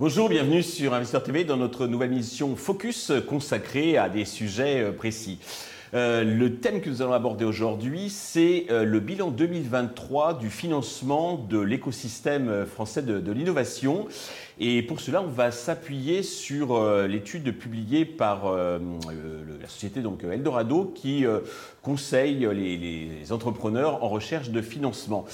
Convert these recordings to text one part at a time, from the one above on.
Bonjour, bienvenue sur Investisseur TV dans notre nouvelle émission Focus consacrée à des sujets euh, précis. Euh, le thème que nous allons aborder aujourd'hui, c'est euh, le bilan 2023 du financement de l'écosystème français de, l'innovation. Et pour cela, on va s'appuyer sur l'étude publiée par la société donc Eldorado qui conseille les, les entrepreneurs en recherche de financement.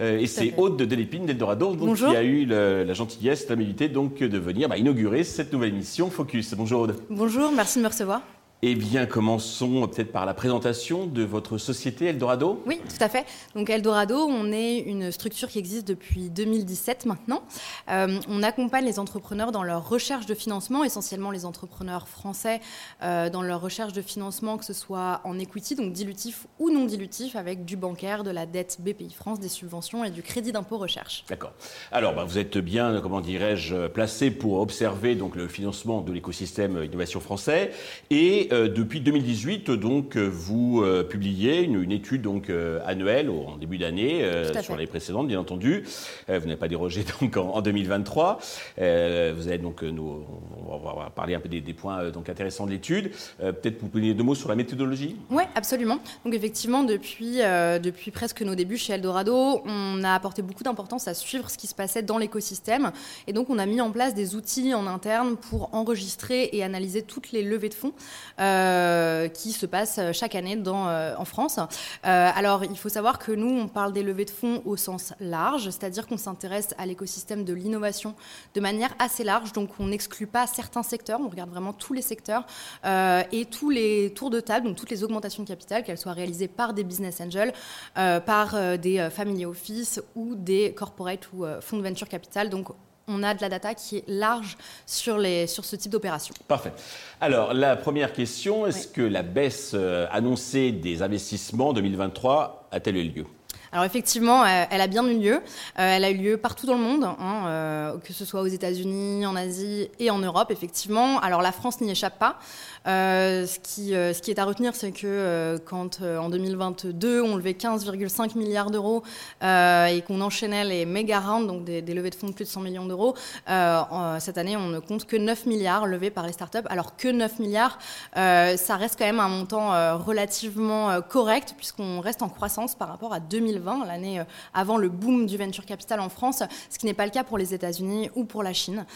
Euh, et c'est Aude de Delépine d'Eldorado qui a eu la gentillesse, l'amabilité donc de venir bah, inaugurer cette nouvelle émission Focus. Bonjour Aude. Bonjour, merci de me recevoir. Eh bien, commençons peut-être par la présentation de votre société Eldorado. Oui, tout à fait. Donc Eldorado, on est une structure qui existe depuis 2017 maintenant. Euh, on accompagne les entrepreneurs dans leur recherche de financement, essentiellement les entrepreneurs français euh, dans leur recherche de financement, que ce soit en equity, donc dilutif ou non dilutif, avec du bancaire, de la dette BPI France, des subventions et du crédit d'impôt recherche. D'accord. Alors, bah, vous êtes bien, comment dirais-je, placé pour observer donc le financement de l'écosystème innovation français et euh, depuis 2018, donc, euh, vous euh, publiez une, étude donc, annuelle en début d'année sur les précédentes, bien entendu. vous n'avez pas dérogé donc, en, 2023. vous donc, nous, on va parler un peu des, points donc, intéressants de l'étude. Peut-être vous pouvez deux mots sur la méthodologie? Oui, absolument. Donc, effectivement, depuis, depuis presque nos débuts chez Eldorado, on a apporté beaucoup d'importance à suivre ce qui se passait dans l'écosystème. Et donc, on a mis en place des outils en interne pour enregistrer et analyser toutes les levées de fonds qui se passe chaque année euh, en France. Euh, alors, il faut savoir que nous, on parle des levées de fonds au sens large, c'est-à-dire qu'on s'intéresse à l'écosystème de l'innovation de manière assez large. Donc, on n'exclut pas certains secteurs, on regarde vraiment tous les secteurs et tous les tours de table, donc toutes les augmentations de capital, qu'elles soient réalisées par des business angels, par des family office ou des corporate ou fonds de venture capital. Donc, on a de la data qui est large sur, les, sur ce type d'opération. Parfait. Alors, la première question, est-ce que la baisse euh, annoncée des investissements 2023 a-t-elle eu lieu? Alors effectivement, euh, elle a bien eu lieu. Euh, elle a eu lieu partout dans le monde, hein, que ce soit aux États-Unis, en Asie et en Europe, effectivement. Alors la France n'y échappe pas. Euh, ce, qui, euh, est à retenir, c'est que euh, quand en 2022, on levait 15,5 milliards d'euros et qu'on enchaînait les méga rounds, donc des, levées de fonds de plus de 100 millions d'euros, cette année, on ne compte que 9 milliards levés par les startups, alors que 9 milliards, ça reste quand même un montant relativement correct, puisqu'on reste en croissance par rapport à 2020, l'année avant le boom du venture capital en France, ce qui n'est pas le cas pour les États-Unis ou pour la Chine.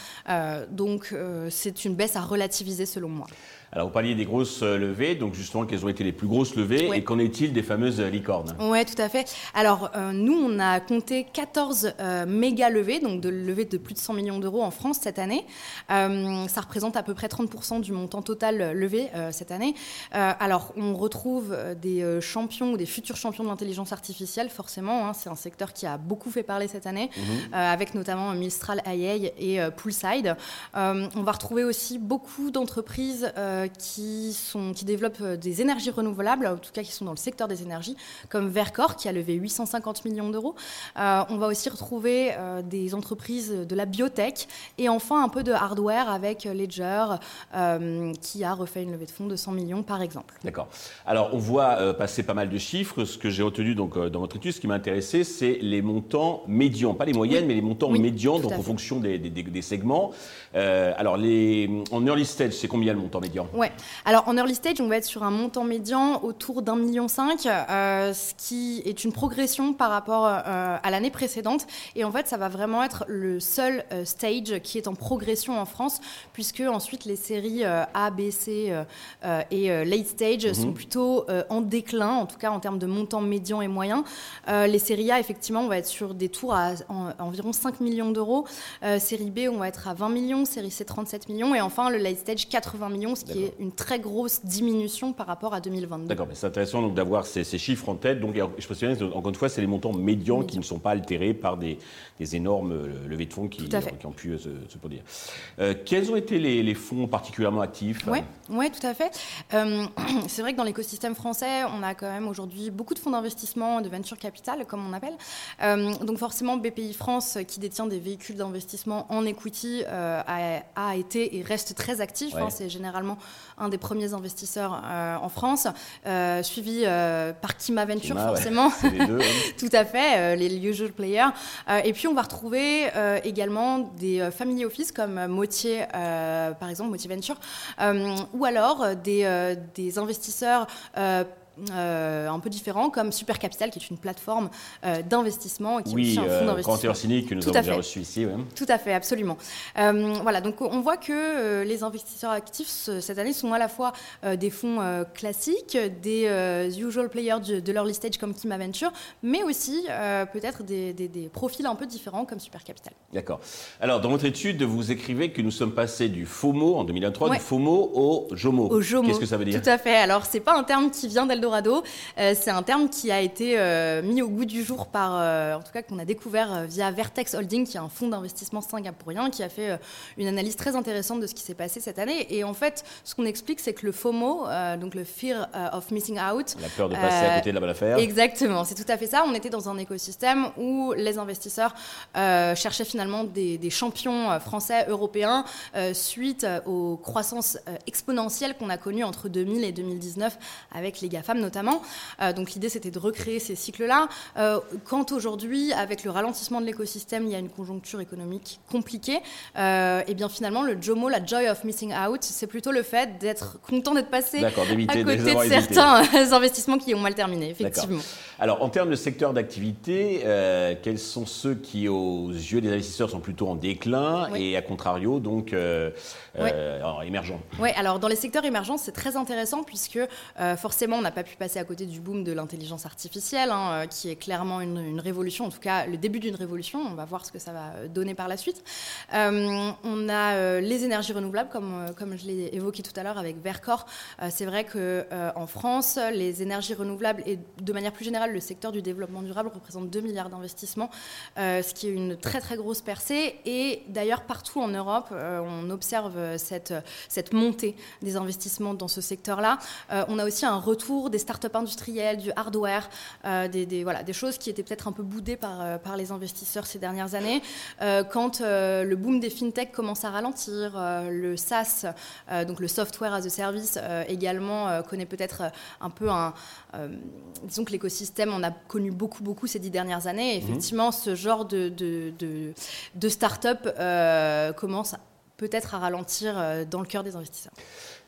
donc, c'est une baisse à relativiser selon moi. Alors, vous parliez des grosses euh, levées, donc justement, quelles ont été les plus grosses levées et qu'en est-il des fameuses licornes? Oui, tout à fait. Alors, euh, nous, on a compté 14 euh, méga levées, donc de levées de plus de 100 millions d'euros en France cette année. ça représente à peu près 30% du montant total levé cette année. alors, on retrouve des champions ou des futurs champions de l'intelligence artificielle, forcément. Hein. c'est un secteur qui a beaucoup fait parler cette année, mhm. avec notamment Mistral AI et Poolside. on va retrouver aussi beaucoup d'entreprises euh, qui, sont, qui développent euh, des énergies renouvelables, en tout cas qui sont dans le secteur des énergies, comme Vercor, qui a levé 850 millions d'euros. Euh, on va aussi retrouver des entreprises de la biotech et enfin un peu de hardware avec Ledger, qui a refait une levée de fonds de 100 millions, par exemple. D'accord. Alors, on voit passer pas mal de chiffres. Ce que j'ai retenu donc, dans votre étude, ce qui m'a intéressé, c'est les montants médians, pas les moyennes, mais les montants médians, donc en fonction des, des, des segments. alors, les, en early stage, c'est combien le montant médian? Ouais. Alors en early stage, on va être sur un montant médian autour d'un million cinq, euh, ce qui est une progression par rapport euh, à l'année précédente. Et en fait, ça va vraiment être le seul euh, stage qui est en progression en France, puisque ensuite les séries A, B, C et late stage mhm. sont plutôt en déclin, en tout cas en termes de montant médian et moyen. les séries A, effectivement, on va être sur des tours à, environ 5 millions d'euros. série B, on va être à 20 millions. Série C, 37 millions. Et enfin, le late stage, 80 millions, ce qui est une très grosse diminution par rapport à 2022. D'accord, mais c'est intéressant donc d'avoir ces, chiffres en tête. Donc, je précise, encore une fois, c'est les montants médians qui ne sont pas altérés par des, énormes euh, levées de fonds qui, qui ont pu euh, se, produire. Euh, quels ont été les, fonds particulièrement actifs Oui, ouais, tout à fait. c'est vrai que dans l'écosystème français, on a quand même aujourd'hui beaucoup de fonds d'investissement, de venture capital, comme on appelle. donc forcément, BPI France, qui détient des véhicules d'investissement en equity, a, été et reste très actif. Hein. c'est généralement un des premiers investisseurs en France, suivi par Kima Venture, forcément. Tout à fait, les usual players. et puis, on va retrouver également des family office comme Motier, par exemple, Motier Venture, ou alors des, des investisseurs euh, un peu différent comme Super Capital, qui est une plateforme euh, d'investissement qui oui, est aussi un fonds euh, d'investissement. cynique que nous avons déjà reçu ici. Tout à fait, absolument. voilà, donc on voit que les investisseurs actifs cette année sont à la fois des fonds classiques, des usual players de, de l'early stage comme Kima Venture, mais aussi peut-être des, des, profils un peu différents comme Super Capital. D'accord. Alors, dans votre étude, vous écrivez que nous sommes passés du FOMO en 2023, du FOMO au JOMO. Au JOMO. Qu'est-ce que ça veut dire? Tout à fait. Alors, c'est pas un terme qui vient euh, c'est un terme qui a été euh, mis au goût du jour par, euh, en tout cas qu'on a découvert via Vertex Holding, qui est un fonds d'investissement singapourien, qui a fait une analyse très intéressante de ce qui s'est passé cette année. Et en fait, ce qu'on explique, c'est que le FOMO, donc le Fear of Missing Out, la peur de passer à côté de la bonne affaire. Exactement, c'est tout à fait ça. On était dans un écosystème où les investisseurs cherchaient finalement des, des champions français, européens, suite aux croissances exponentielles qu'on a connues entre 2000 et 2019 avec les GAFA notamment. Euh, donc l'idée c'était de recréer ces cycles-là. Euh, quand aujourd'hui, avec le ralentissement de l'écosystème, il y a une conjoncture économique compliquée, euh, et bien finalement le JOMO, la joy of missing out, c'est plutôt le fait d'être content d'être passé à côté de certains investissements qui ont mal terminé, effectivement. Alors en termes de secteur d'activité, quels sont ceux qui aux yeux des investisseurs sont plutôt en déclin et à contrario donc émergents? Oui, alors dans les secteurs émergents, c'est très intéressant puisque forcément on n'a pas pu passer à côté du boom de l'intelligence artificielle, hein, euh, qui est clairement une, révolution, en tout cas le début d'une révolution. On va voir ce que ça va euh, donner par la suite. Euh, on a les énergies renouvelables, comme, comme je l'ai évoqué tout à l'heure avec Vercor. c'est vrai qu'en France, les énergies renouvelables et de manière plus générale le secteur du développement durable représente 2 milliards d'investissements, ce qui est une très très grosse percée. Et d'ailleurs, partout en Europe, on observe cette, cette montée des investissements dans ce secteur-là. on a aussi un retour des startups industrielles, du hardware, euh, des, voilà, des choses qui étaient peut-être un peu boudées par, euh, par les investisseurs ces dernières années. Euh, quand le boom des fintech commence à ralentir, le SaaS, donc le software as a service, également connaît peut-être un peu un... disons que l'écosystème en a connu beaucoup, beaucoup ces dix dernières années. Et mhm. effectivement, ce genre de, de, de, de start-up commence peut-être à ralentir dans le cœur des investisseurs.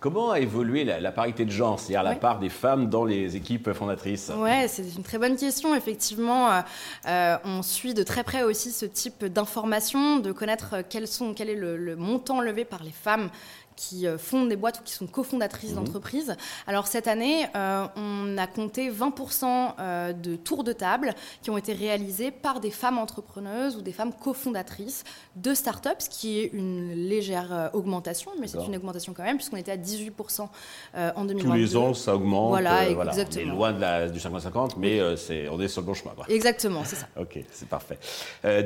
Comment a évolué la, parité de genre, c'est-à-dire la part des femmes dans les équipes fondatrices Oui, c'est une très bonne question. Effectivement, euh, euh, on suit de très près aussi ce type d'informations, de connaître quels sont, quel est le montant levé par les femmes qui euh, fondent des boîtes ou qui sont cofondatrices mmh. d'entreprises. Alors cette année, euh, on a compté 20% euh, de tours de table qui ont été réalisés par des femmes entrepreneuses ou des femmes cofondatrices de startups, ce qui est une légère augmentation, mais c'est une augmentation quand même, puisqu'on était à 18% en 2022. Tous les ans, ça augmente. Voilà, exactement. On est loin de la, du 50-50, mais on est sur le bon chemin. Exactement, c'est ça. ok, c'est parfait.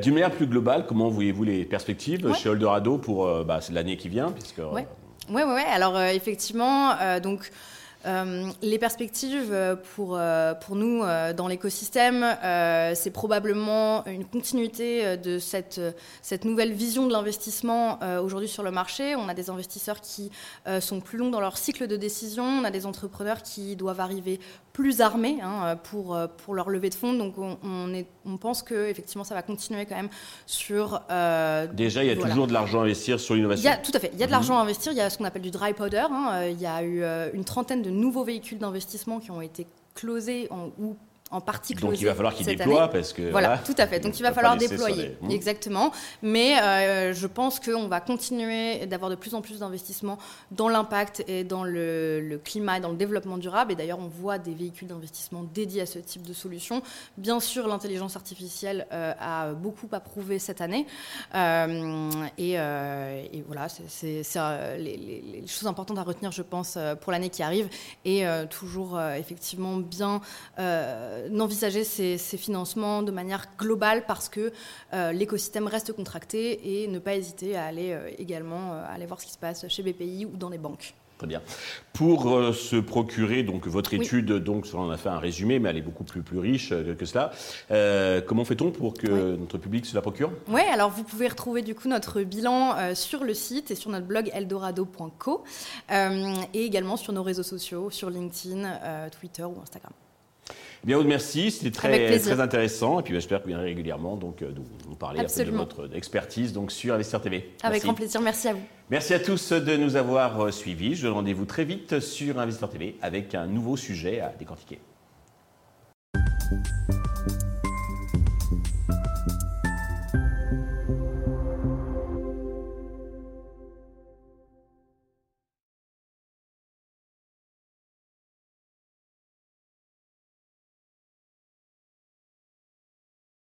D'une manière plus globale, comment voyez-vous les perspectives chez Eldorado pour bah, l'année qui vient puisque, oui, oui, alors euh, effectivement, euh, donc euh, les perspectives euh, pour, euh, pour nous dans l'écosystème, c'est probablement une continuité de cette, cette nouvelle vision de l'investissement aujourd'hui sur le marché. On a des investisseurs qui sont plus longs dans leur cycle de décision, on a des entrepreneurs qui doivent arriver plus armés hein, pour, pour leur levée de fonds. Donc on, est, on pense que effectivement ça va continuer quand même sur... Déjà, il y a toujours de l'argent à investir sur l'innovation. Tout à fait, il y a de l'argent à investir, il y a ce qu'on appelle du dry powder. Hein. Il y a eu une trentaine de nouveaux véhicules d'investissement qui ont été closés en, ou en partie Donc il va falloir qu'il déploie parce que voilà, tout à fait. Donc il va falloir déployer mmh. exactement. Mais euh, je pense qu'on va continuer d'avoir de plus en plus d'investissements dans l'impact et dans le, climat et dans le développement durable. Et d'ailleurs on voit des véhicules d'investissement dédiés à ce type de solution. Bien sûr l'intelligence artificielle euh, a beaucoup approuvé cette année. Euh, et, voilà, c'est les, les, choses importantes à retenir, je pense, pour l'année qui arrive. Et toujours effectivement bien d'envisager ces, financements de manière globale parce que euh, l'écosystème reste contracté et ne pas hésiter à aller euh, également euh, aller voir ce qui se passe chez BPI ou dans les banques. Très bien. Pour euh, se procurer donc votre étude, donc on a fait un résumé, mais elle est beaucoup plus, plus riche euh, que cela. Euh, comment fait-on pour que notre public se la procure? Oui, alors vous pouvez retrouver du coup notre bilan sur le site et sur notre blog eldorado.co et également sur nos réseaux sociaux, sur LinkedIn, Twitter ou Instagram. Bien, merci, c'était très, très intéressant. Et puis j'espère que vous viendrez régulièrement donc, nous, parler de votre expertise donc, sur Investir TV. Avec grand plaisir, merci à vous. Merci à tous de nous avoir euh, suivis. Je donne rendez-vous très vite sur Investor TV avec un nouveau sujet à décortiquer.